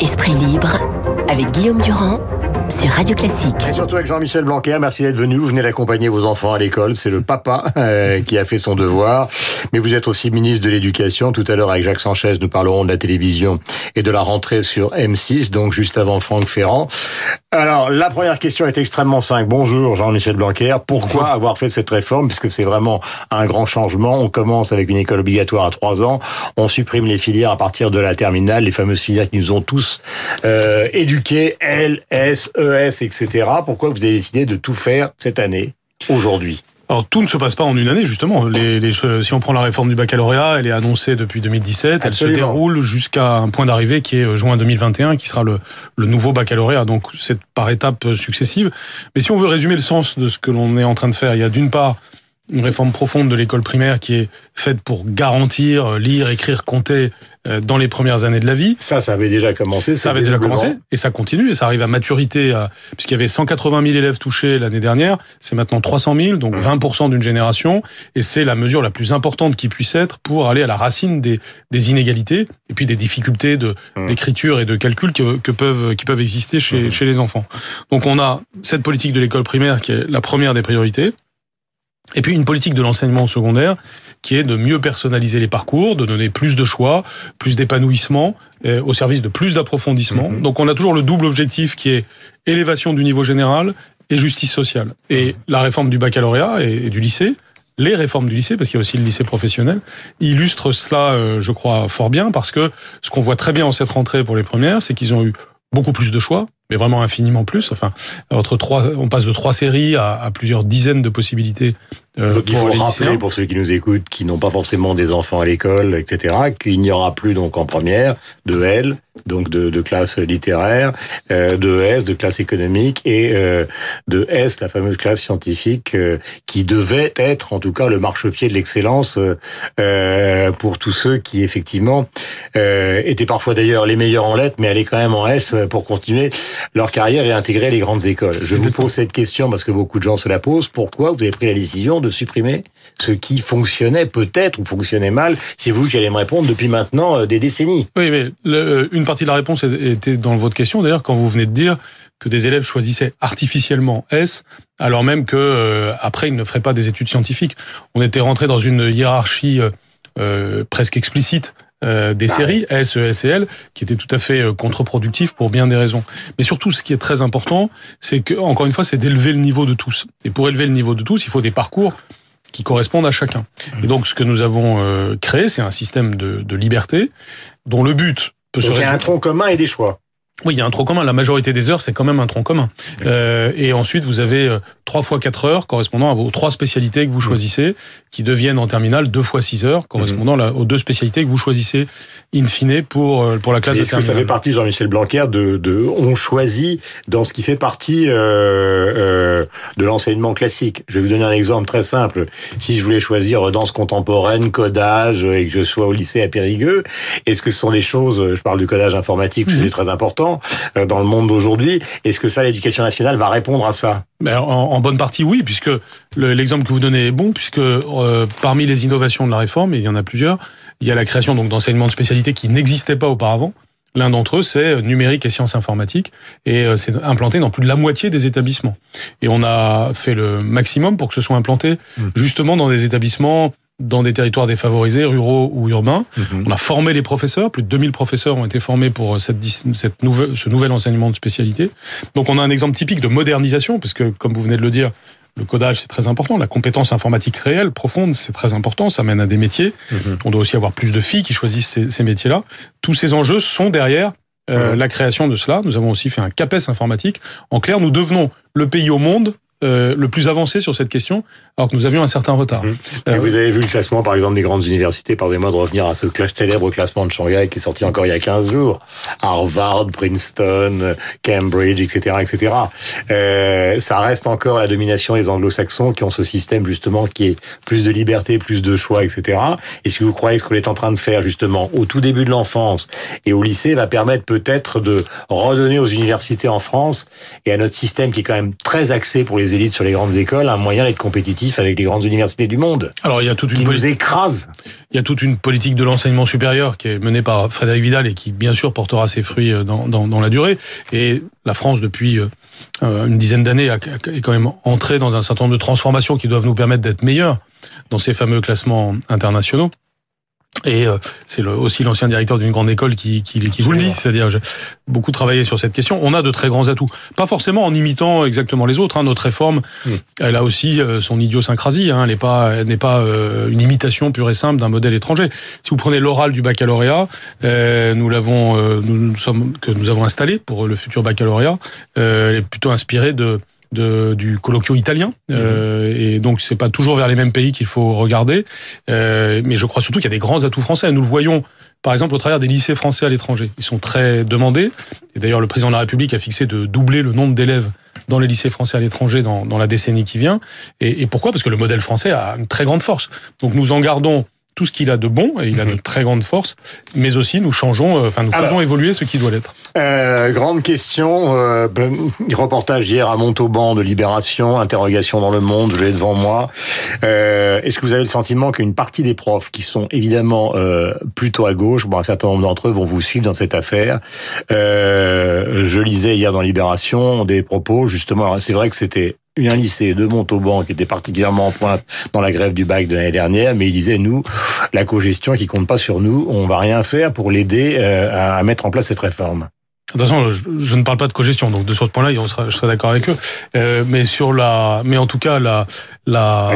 Esprit libre avec Guillaume Durand sur Radio Classique. Et surtout avec Jean-Michel Blanquer, merci d'être venu. Vous venez d'accompagner vos enfants à l'école. C'est le papa euh, qui a fait son devoir. Mais vous êtes aussi ministre de l'Éducation. Tout à l'heure, avec Jacques Sanchez, nous parlerons de la télévision et de la rentrée sur M6, donc juste avant Franck Ferrand. Alors, la première question est extrêmement simple. Bonjour Jean-Michel Blanquer. Pourquoi avoir fait cette réforme Puisque c'est vraiment un grand changement? On commence avec une école obligatoire à 3 ans. On supprime les filières à partir de la terminale, les fameuses filières qui nous ont tous euh, éduqués, L, S, ES, etc. Pourquoi vous avez décidé de tout faire cette année, aujourd'hui? Alors tout ne se passe pas en une année justement. Les, les, si on prend la réforme du baccalauréat, elle est annoncée depuis 2017. Elle se déroule jusqu'à un point d'arrivée qui est juin 2021, qui sera le, le nouveau baccalauréat. Donc c'est par étapes successives. Mais si on veut résumer le sens de ce que l'on est en train de faire, il y a d'une part une réforme profonde de l'école primaire qui est faite pour garantir lire, écrire, compter euh, dans les premières années de la vie. Ça, ça avait déjà commencé. Ça avait déjà commencé et ça continue et ça arrive à maturité euh, puisqu'il y avait 180 000 élèves touchés l'année dernière. C'est maintenant 300 000, donc 20% d'une génération et c'est la mesure la plus importante qui puisse être pour aller à la racine des, des inégalités et puis des difficultés de mmh. d'écriture et de calcul que, que, peuvent qui peuvent exister chez, mmh. chez les enfants. Donc on a cette politique de l'école primaire qui est la première des priorités. Et puis une politique de l'enseignement secondaire qui est de mieux personnaliser les parcours, de donner plus de choix, plus d'épanouissement, euh, au service de plus d'approfondissement. Mm-hmm. Donc on a toujours le double objectif qui est élévation du niveau général et justice sociale. Et mm-hmm. la réforme du baccalauréat et, du lycée, les réformes du lycée, parce qu'il y a aussi le lycée professionnel, illustrent cela, euh, je crois, fort bien, parce que ce qu'on voit très bien en cette rentrée pour les premières, c'est qu'ils ont eu beaucoup plus de choix, mais vraiment infiniment plus. Enfin, entre trois, on passe de trois séries à, à plusieurs dizaines de possibilités. Euh, donc il faut rappeler pour ceux qui nous écoutent, qui n'ont pas forcément des enfants à l'école, etc., qu'il n'y aura plus donc en première de L, donc de, de classe littéraire, euh, de S, de classe économique, et euh, de S, la fameuse classe scientifique, euh, qui devait être en tout cas le marchepied de l'excellence euh, pour tous ceux qui effectivement étaient parfois d'ailleurs les meilleurs en lettres, mais allaient quand même en S pour continuer leur carrière et intégrer les grandes écoles. Je vous pose cette question parce que beaucoup de gens se la posent. Pourquoi vous avez pris la décision de supprimer ce qui fonctionnait peut-être ou fonctionnait mal C'est vous qui allez me répondre depuis maintenant euh, des décennies. Oui, mais euh, une partie de la réponse était dans votre question d'ailleurs quand vous venez de dire que des élèves choisissaient artificiellement S, alors même que euh, après ils ne feraient pas des études scientifiques. On était rentré dans une hiérarchie presque explicite euh, des bah séries S, E, S et L, qui étaient tout à fait euh, contre-productifs pour bien des raisons. Mais surtout, ce qui est très important, c'est que, encore une fois, c'est d'élever le niveau de tous. Et pour élever le niveau de tous, il faut des parcours qui correspondent à chacun. Et donc, ce que nous avons euh, créé, c'est un système de, de liberté dont le but peut donc se. Il y a un tronc commun et des choix. Oui, il y a un tronc commun. La majorité des heures, c'est quand même un tronc commun. Euh, et ensuite, vous avez euh, trois fois quatre heures correspondant à vos trois spécialités que vous choisissez, qui deviennent en terminale deux fois six heures correspondant mhm. aux deux spécialités que vous choisissez in fine pour euh, pour la classe. Est-ce que ça fait partie, Jean-Michel Blanquer, de, de on choisit dans ce qui fait partie euh, euh, de l'enseignement classique? Je vais vous donner un exemple très simple. Si je voulais choisir danse contemporaine, codage, et que je sois au lycée à Périgueux, est-ce que ce sont des choses, je parle du codage informatique, mhm. c'est très important, euh, dans le monde d'aujourd'hui. Est-ce que ça, l'éducation nationale va répondre à ça? Ben, en, bonne partie, oui, puisque l'exemple que vous donnez est bon, puisque euh, parmi les innovations de la réforme, et il y en a plusieurs, il y a la création donc d'enseignements de spécialité qui n'existaient pas auparavant. L'un d'entre eux, c'est numérique et sciences informatiques, et euh, c'est implanté dans plus de la moitié des établissements. Et on a fait le maximum pour que ce soit implanté mmh. justement dans des établissements dans des territoires défavorisés, ruraux ou urbains. Mhm. On a formé les professeurs, plus de 2000 professeurs ont été formés pour cette, cette nouvelle, ce nouvel enseignement de spécialité. Donc on a un exemple typique de modernisation, parce que comme vous venez de le dire, le codage, c'est très important. La compétence informatique réelle, profonde, c'est très important. Ça mène à des métiers. Mhm. On doit aussi avoir plus de filles qui choisissent ces, ces métiers-là. Tous ces enjeux sont derrière euh, la création de cela. Nous avons aussi fait un CAPES informatique. En clair, nous devenons le pays au monde euh, le plus avancé sur cette question, alors que nous avions un certain retard. Mmh. Euh, vous avez vu le classement, par exemple, des grandes universités, pardonnez-moi de revenir à ce célèbre classement de Shanghai qui est sorti encore il y a 15 jours. Harvard, Princeton, Cambridge, etc., etc. Euh, ça reste encore la domination des anglo-saxons qui ont ce système, justement, qui est plus de liberté, plus de choix, etc. Est-ce que vous croyez que ce qu'on est en train de faire, justement, au tout début de l'enfance et au lycée, va permettre peut-être de redonner aux universités en France et à notre système qui est quand même très axé pour les les élites sur les grandes écoles un moyen d'être compétitif avec les grandes universités du monde. Alors il y a toute une qui nous écrase. Il y a toute une politique de l'enseignement supérieur qui est menée par Frédéric Vidal et qui bien sûr portera ses fruits euh, dans, dans, dans la durée. Et la France depuis euh, une dizaine d'années est quand même entrée dans un certain nombre de transformations qui doivent nous permettre d'être meilleurs dans ces fameux classements internationaux. Et euh, c'est aussi l'ancien directeur d'une grande école qui, qui, qui vous le dit, c'est-à-dire j'ai beaucoup travaillé sur cette question. On a de très grands atouts, pas forcément en imitant exactement les autres. Hein. Notre réforme, elle a aussi euh, son idiosyncrasie. Hein. Elle n'est pas, n'est pas euh, une imitation pure et simple d'un modèle étranger. Si vous prenez l'oral du baccalauréat, nous l'avons, nous, sommes que nous avons installé pour le futur baccalauréat, elle est plutôt inspirée de de, du colloquio italien. Euh, mhm. et donc, c'est pas toujours vers les mêmes pays qu'il faut regarder. Euh, mais je crois surtout qu'il y a des grands atouts français. Nous le voyons, par exemple, au travers des lycées français à l'étranger. Ils sont très demandés. Et d'ailleurs, le président de la République a fixé de doubler le nombre d'élèves dans les lycées français à l'étranger dans, dans, la décennie qui vient. Et, et pourquoi? Parce que le modèle français a une très grande force. Donc, nous en gardons tout ce qu'il a de bon, et il a de mhm. très grandes forces, mais aussi nous changeons, euh, enfin nous faisons évoluer ce qui doit l'être. Euh, grande question, euh, reportage hier à Montauban de Libération, interrogation dans le monde, je l'ai devant moi. Euh, Est-ce que vous avez le sentiment qu'une partie des profs qui sont évidemment euh, plutôt à gauche, bon un certain nombre d'entre eux vont vous suivre dans cette affaire. je lisais hier dans Libération des propos justement, c'est vrai que c'était un lycée de Montauban qui était particulièrement en pointe dans la grève du bac de l'année dernière, mais il disait nous, la co-gestion qui compte pas sur nous, on va rien faire pour l'aider euh, à mettre en place cette réforme. Attention, je, je, ne parle pas de cogestion, donc de sur ce point-là, je serai d'accord avec eux. Euh, mais sur la, mais en tout cas, la, la,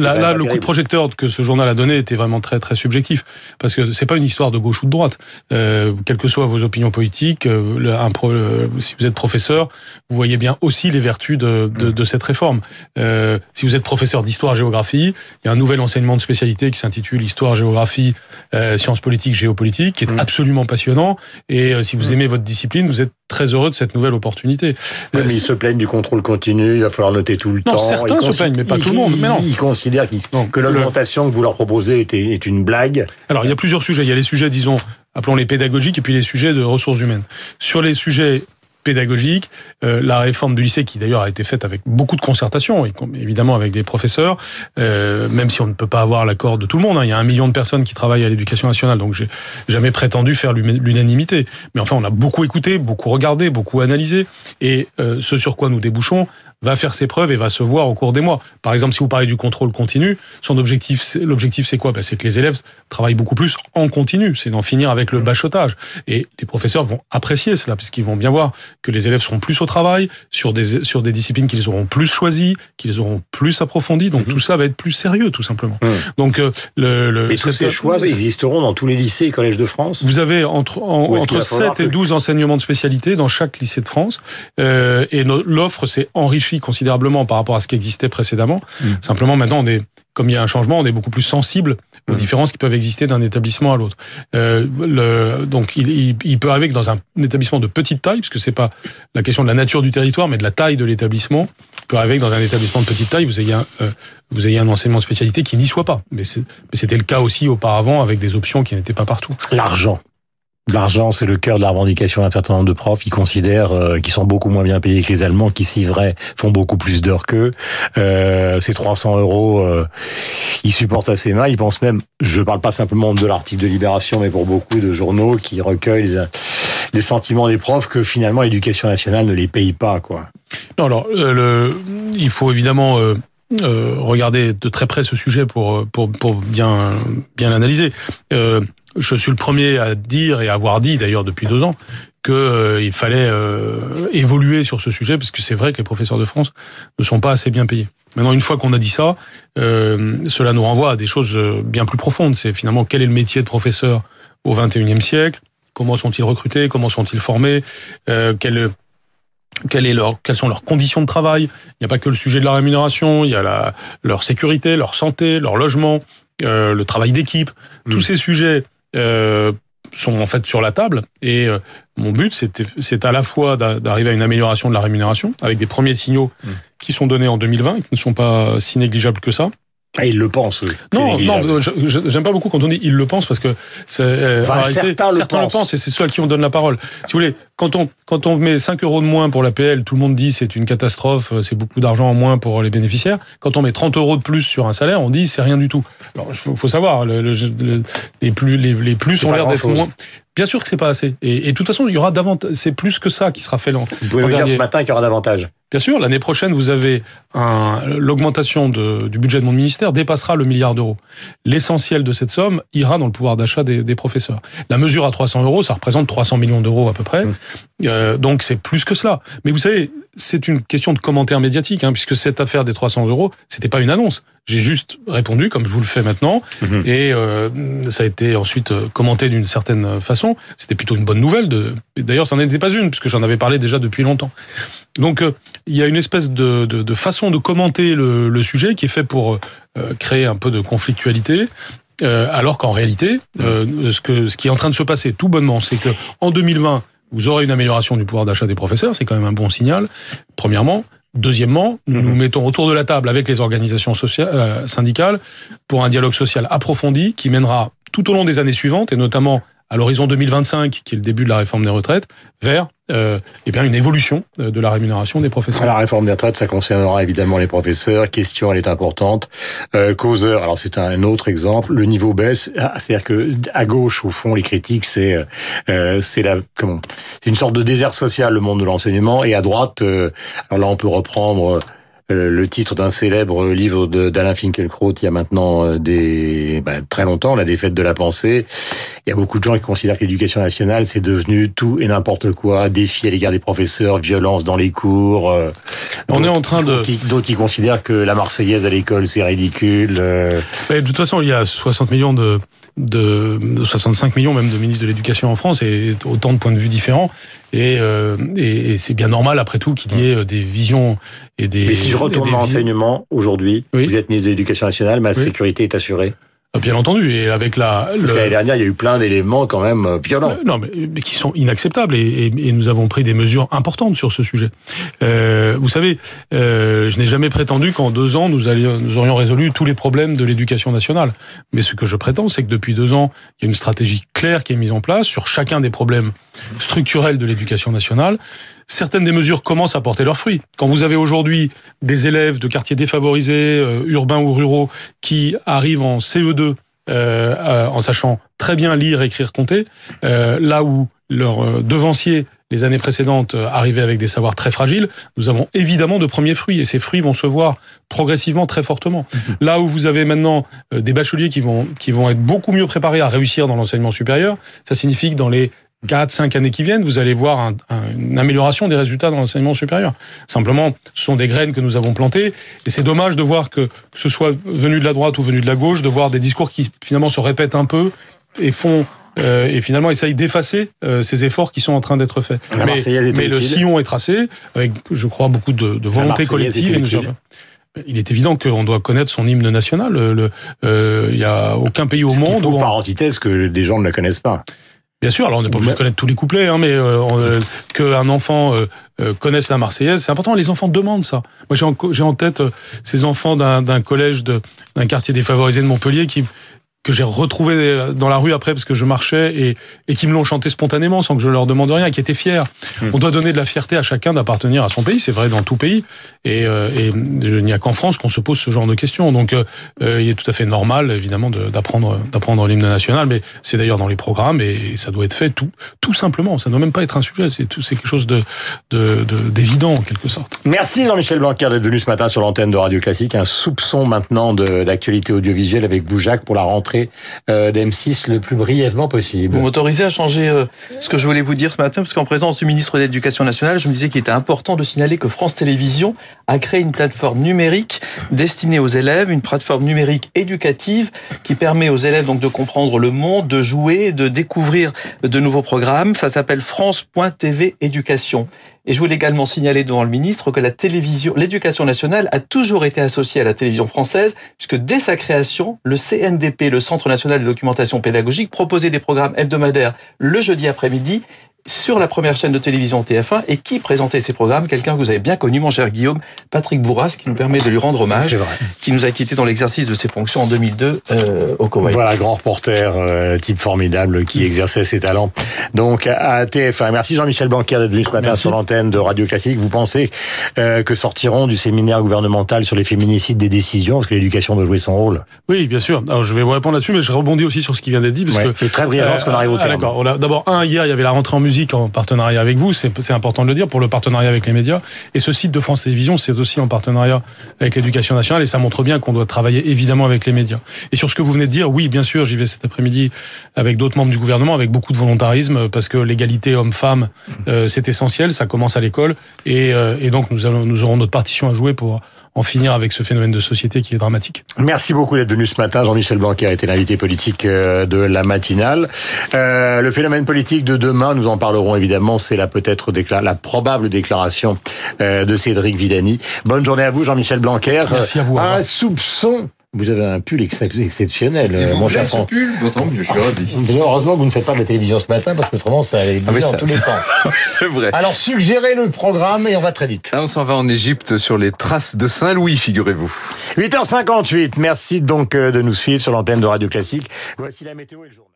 là, le coup de projecteur que ce journal a donné était vraiment très très subjectif, parce que c'est pas une histoire de gauche ou de droite. Euh, quelles que soient vos opinions politiques, euh, le, un pro, euh, si vous êtes professeur, vous voyez bien aussi les vertus de, de, de cette réforme. Euh, si vous êtes professeur d'histoire-géographie, il y a un nouvel enseignement de spécialité qui s'intitule histoire-géographie, euh, sciences politiques, géopolitique, qui est mm. absolument passionnant. Et si vous mm. aimez votre discipline vous êtes très heureux de cette nouvelle opportunité. mais ils se plaignent du contrôle continu, il va falloir noter tout le non, temps. Certains se plaignent, mais pas tout le monde. Mais non. Ils considèrent que l'augmentation que vous leur proposez est, est une blague. Alors, il y a plusieurs sujets. Il y a les sujets, disons, appelons-les pédagogiques, et puis les sujets de ressources humaines. Sur les sujets pédagogique, euh, la réforme du lycée qui d'ailleurs a été faite avec beaucoup de concertation, évidemment avec des professeurs, euh, même si on ne peut pas avoir l'accord de tout le monde. Hein. Il y a un million de personnes qui travaillent à l'éducation nationale, donc j'ai jamais prétendu faire l'unanimité. Mais enfin, on a beaucoup écouté, beaucoup regardé, beaucoup analysé, et euh, ce sur quoi nous débouchons, va faire ses preuves et va se voir au cours des mois. Par exemple, si vous parlez du contrôle continu, son objectif, l'objectif c'est quoi? Ben, C'est que les élèves travaillent beaucoup plus en continu, c'est d'en finir avec le bachotage. Et les professeurs vont apprécier cela, puisqu'ils vont bien voir que les élèves seront plus au travail, sur des, sur des disciplines qu'ils auront plus choisies, qu'ils auront plus approfondies. Donc mhm. tout ça va être plus sérieux, tout simplement. Donc euh, le, le et tous ces choix existeront dans tous les lycées et collèges de France? Vous avez entre, entre 7 et 12 enseignements de spécialité dans chaque lycée de France. Euh, et l'offre s'est enrichie considérablement par rapport à ce qui existait précédemment. Mm. Simplement, maintenant, on est, comme il y a un changement, on est beaucoup plus sensible aux mm. différences qui peuvent exister d'un établissement à l'autre. Euh, le, donc, il, il, peut arriver que dans un établissement de petite taille, puisque c'est pas la question de la nature du territoire, mais de la taille de l'établissement, il peut arriver que dans un établissement de petite taille, vous ayez un, euh, vous ayez un enseignement de spécialité qui n'y soit pas. Mais c'était le cas aussi auparavant avec des options qui n'étaient pas partout. L'argent. L'argent, c'est le cœur de la revendication d'un certain nombre de profs. Ils considèrent euh, qu'ils sont beaucoup moins bien payés que les Allemands, qui, si vrai, font beaucoup plus d'heures qu'eux. Euh, ces 300 euros, euh, ils supportent assez mal. Ils pensent même, je parle pas simplement de l'article de Libération, mais pour beaucoup de journaux qui recueillent les, sentiments des profs que finalement l'éducation nationale ne les paye pas, quoi. Non, alors, euh, le, il faut évidemment... Euh, regarder de très près ce sujet pour pour pour bien bien l'analyser. Euh, je suis le premier à dire et à avoir dit d'ailleurs depuis deux ans qu'il euh, fallait euh, évoluer sur ce sujet parce que c'est vrai que les professeurs de France ne sont pas assez bien payés. Maintenant, une fois qu'on a dit ça, euh, cela nous renvoie à des choses bien plus profondes. C'est finalement quel est le métier de professeur au XXIe siècle? Comment sont-ils recrutés? Comment sont-ils formés? Quel, quel est leur, Quelles sont leurs conditions de travail? Il n'y a pas que le sujet de la rémunération, il y a la, leur sécurité, leur santé, leur logement, le travail d'équipe. Tous mmh. ces sujets euh, sont en fait sur la table. Et euh, mon but, c'est à la fois d'arriver à une amélioration de la rémunération, avec des premiers signaux mmh. qui sont donnés en 2020, qui ne sont pas si négligeables que ça, Ah, ils le pensent. Non, non, j'aime pas beaucoup quand on dit ils le pensent parce que euh, en réalité, certains, le, pensent. et c'est ceux à qui on donne la parole. Si vous voulez, quand on quand on met 5 euros de moins pour l'APL, tout le monde dit c'est une catastrophe, c'est beaucoup d'argent en moins pour les bénéficiaires. Quand on met 30 euros de plus sur un salaire, on dit c'est rien du tout. Alors il faut, savoir, le, les plus les, les plus ont l'air d'être moins. Bien sûr que c'est pas assez. Et, et, de toute façon, il y aura davantage. C'est plus que ça qui sera fait lent. Vous pouvez me dire ce matin qu'il y aura davantage. Bien sûr, l'année prochaine, vous avez l'augmentation du budget de mon ministère dépassera le milliard d'euros. L'essentiel de cette somme ira dans le pouvoir d'achat des, des, professeurs. La mesure à 300 euros, ça représente 300 millions d'euros à peu près. Mmh. Euh, donc c'est plus que cela. Mais vous savez, c'est une question de commentaire médiatique, hein, puisque cette affaire des 300 euros, c'était pas une annonce. J'ai juste répondu comme je vous le fais maintenant, mmh. et euh, ça a été ensuite euh, commenté d'une certaine façon. C'était plutôt une bonne nouvelle. De... D'ailleurs, ça n'en était pas une, puisque j'en avais parlé déjà depuis longtemps. Donc euh, il y a une espèce de, façon de commenter le, sujet qui est fait pour euh, créer un peu de conflictualité. Euh, alors qu'en réalité, euh, ce, qui est en train de se passer tout bonnement, c'est que en 2020, vous aurez une amélioration du pouvoir d'achat des professeurs, c'est quand même un bon signal. Premièrement, Deuxièmement, nous nous mettons autour de la table avec les organisations syndicales pour un dialogue social approfondi qui mènera tout au long des années suivantes, et notamment à l'horizon 2025, qui est le début de la réforme des retraites, vers euh, eh bien une évolution euh, de la rémunération des professeurs. La réforme des retraites, ça concernera évidemment les professeurs. Question, elle est importante. Euh, causeur, alors c'est un autre exemple. Le niveau baisse, ah, c'est-à-dire que à gauche, au fond, les critiques, c'est euh, c'est la comment C'est une sorte de désert social, le monde de l'enseignement, et à droite, euh, alors là, on peut reprendre euh, le titre d'un célèbre livre d'Alain Finkielkraut il y a maintenant des ben, très longtemps, La défaite de la pensée. Il y a beaucoup de gens qui considèrent que l'éducation nationale, c'est devenu tout et n'importe quoi, défi à l'égard des professeurs, violence dans les cours. Euh, On est en train de... D'autres qui considèrent que la Marseillaise à l'école, c'est ridicule. Mais de toute façon, il y a 60 millions de, de, 65 millions même de ministres de l'éducation en France et autant de points de vue différents. Et, euh, et, c'est bien normal après tout qu'il y ait euh, des visions et des. Mais si je retourne mon enseignement aujourd'hui, vous êtes ministre de l'Éducation nationale, ma sécurité est assurée. Bien entendu, et avec la. Parce l'année dernière, il y a eu plein d'éléments quand même euh, violents. Euh, non, mais, qui sont inacceptables, et, et, nous avons pris des mesures importantes sur ce sujet. Euh, vous savez, euh, je n'ai jamais prétendu qu'en deux ans nous, allions, nous aurions résolu tous les problèmes de l'éducation nationale. Mais ce que je prétends, c'est que depuis deux ans, il y a une stratégie claire qui est mise en place sur chacun des problèmes structurels de l'éducation nationale certaines des mesures commencent à porter leurs fruits. Quand vous avez aujourd'hui des élèves de quartiers défavorisés, euh, urbains ou ruraux, qui arrivent en CE2 euh, euh, en sachant très bien lire, écrire, compter, là où leurs devanciers les années précédentes arrivaient avec des savoirs très fragiles, nous avons évidemment de premiers fruits et ces fruits vont se voir progressivement très fortement. Mhm. Là où vous avez maintenant des bacheliers qui vont qui vont être beaucoup mieux préparés à réussir dans l'enseignement supérieur, ça signifie que dans les 4, 5 années qui viennent, vous allez voir un, une amélioration des résultats dans l'enseignement supérieur. Simplement, ce sont des graines que nous avons plantées, et c'est dommage de voir que, que ce soit venu de la droite ou venu de la gauche, de voir des discours qui finalement se répètent un peu et font euh, et finalement essayent d'effacer euh, ces efforts qui sont en train d'être faits. mais, mais le sillon est tracé avec, je crois, beaucoup de, de volonté collective. Et nous il est évident qu'on doit connaître son hymne national. Il euh, n'y a aucun pays au monde où par antithèse que des gens ne la connaissent pas. Bien sûr, alors on n'est pas obligé de connaître tous les couplets, hein, mais euh, euh qu'un enfant euh, euh, connaisse la Marseillaise, c'est important. Les enfants demandent ça. Moi, j'ai en, en, tête euh, ces enfants d'un collège, d'un quartier défavorisé de Montpellier qui que j'ai retrouvé dans la rue après parce que je marchais et, et qui me l'ont chanté spontanément sans que je leur demande rien, qui étaient fiers. Hmm. On doit donner de la fierté à chacun d'appartenir à son pays, c'est vrai dans tout pays. Et, euh, et il n'y a qu'en France qu'on se pose ce genre de questions. Donc euh, euh il est tout à fait normal, évidemment, d'apprendre d'apprendre l'hymne national, mais c'est d'ailleurs dans les programmes et ça doit être fait tout tout simplement. Ça ne doit même pas être un sujet. C'est tout, c'est quelque chose de d'évident de, en quelque sorte. Merci Jean-Michel Blanquer d'être venu ce matin sur l'antenne de Radio Classique. Un soupçon maintenant d'actualité audiovisuelle avec Boujac pour la rentrée euh, d'M6 le plus brièvement possible. Vous m'autorisez à changer euh, ce que je voulais vous dire ce matin, parce qu'en présence du ministre de l'Éducation nationale, je me disais qu'il était important de signaler que France Télévisions a créé une plateforme numérique destinée aux élèves, une plateforme numérique éducative qui permet aux élèves donc de comprendre le monde, de jouer, de découvrir de nouveaux programmes. Ça s'appelle France.tv Éducation. Et je voulais également signaler devant le ministre que la télévision, l'éducation nationale a toujours été associée à la télévision française, puisque dès sa création, le CNDP, le Centre national de documentation pédagogique, proposait des programmes hebdomadaires le jeudi après-midi sur la première chaîne de télévision TF1 et qui présentait ces programmes Quelqu'un que vous avez bien connu, mon cher Guillaume, Patrick Bourras, qui nous permet de lui rendre hommage, qui nous a quitté dans l'exercice de ses fonctions en 2002 euh, au Koweït. Voilà, grand reporter, euh, type formidable qui exerçait ses talents. Donc à TF1. Merci Jean-Michel Blanquer d'être venu ce matin sur l'antenne de Radio Classique. Vous pensez euh, que sortiront du séminaire gouvernemental sur les féminicides des décisions? Parce que l'éducation doit jouer son rôle. Oui, bien sûr. Alors je vais vous répondre là-dessus, mais je rebondis aussi sur ce qui vient d'être dit. Parce que, c'est très brièvement parce qu'on arrive au terme. D'accord. D'abord, un, hier, il y avait la rentrée en musique en partenariat avec vous. C'est important de le dire pour le partenariat avec les médias. Et ce site de France Télévisions, c'est aussi en partenariat avec l'éducation nationale. Et ça montre bien qu'on doit travailler évidemment avec les médias. Et sur ce que vous venez de dire, oui, bien sûr, j'y vais cet après-midi avec d'autres membres du gouvernement, avec beaucoup de volontarisme, parce que l'égalité homme-femme, euh, c'est essentiel. Ça commence à l'école. Et, euh, et donc, nous, allons, nous aurons notre partition à jouer pour en finir avec ce phénomène de société qui est dramatique. Merci beaucoup d'être venu ce matin. Jean-Michel Blanquer a été l'invité politique euh, de la matinale. Euh, le phénomène politique de demain, nous en parlerons évidemment, c'est la peut-être la probable déclaration euh, de Cédric Vidani. Bonne journée à vous, Jean-Michel Blanquer. Merci à vous. Un soupçon vous avez un pull exceptionnel, Et mon cher ce pull, d'autant mieux, je suis ravi. Heureusement que vous ne faites pas de la télévision ce matin, parce que autrement, ça allait ah dans tous les sens. C'est vrai. Alors, suggérez le programme et on va très vite. Ah, on s'en va en Égypte sur les traces de Saint-Louis, figurez-vous. 8h58. Merci donc euh, de nous suivre sur l'antenne de Radio Classique. Voici la météo et le journal.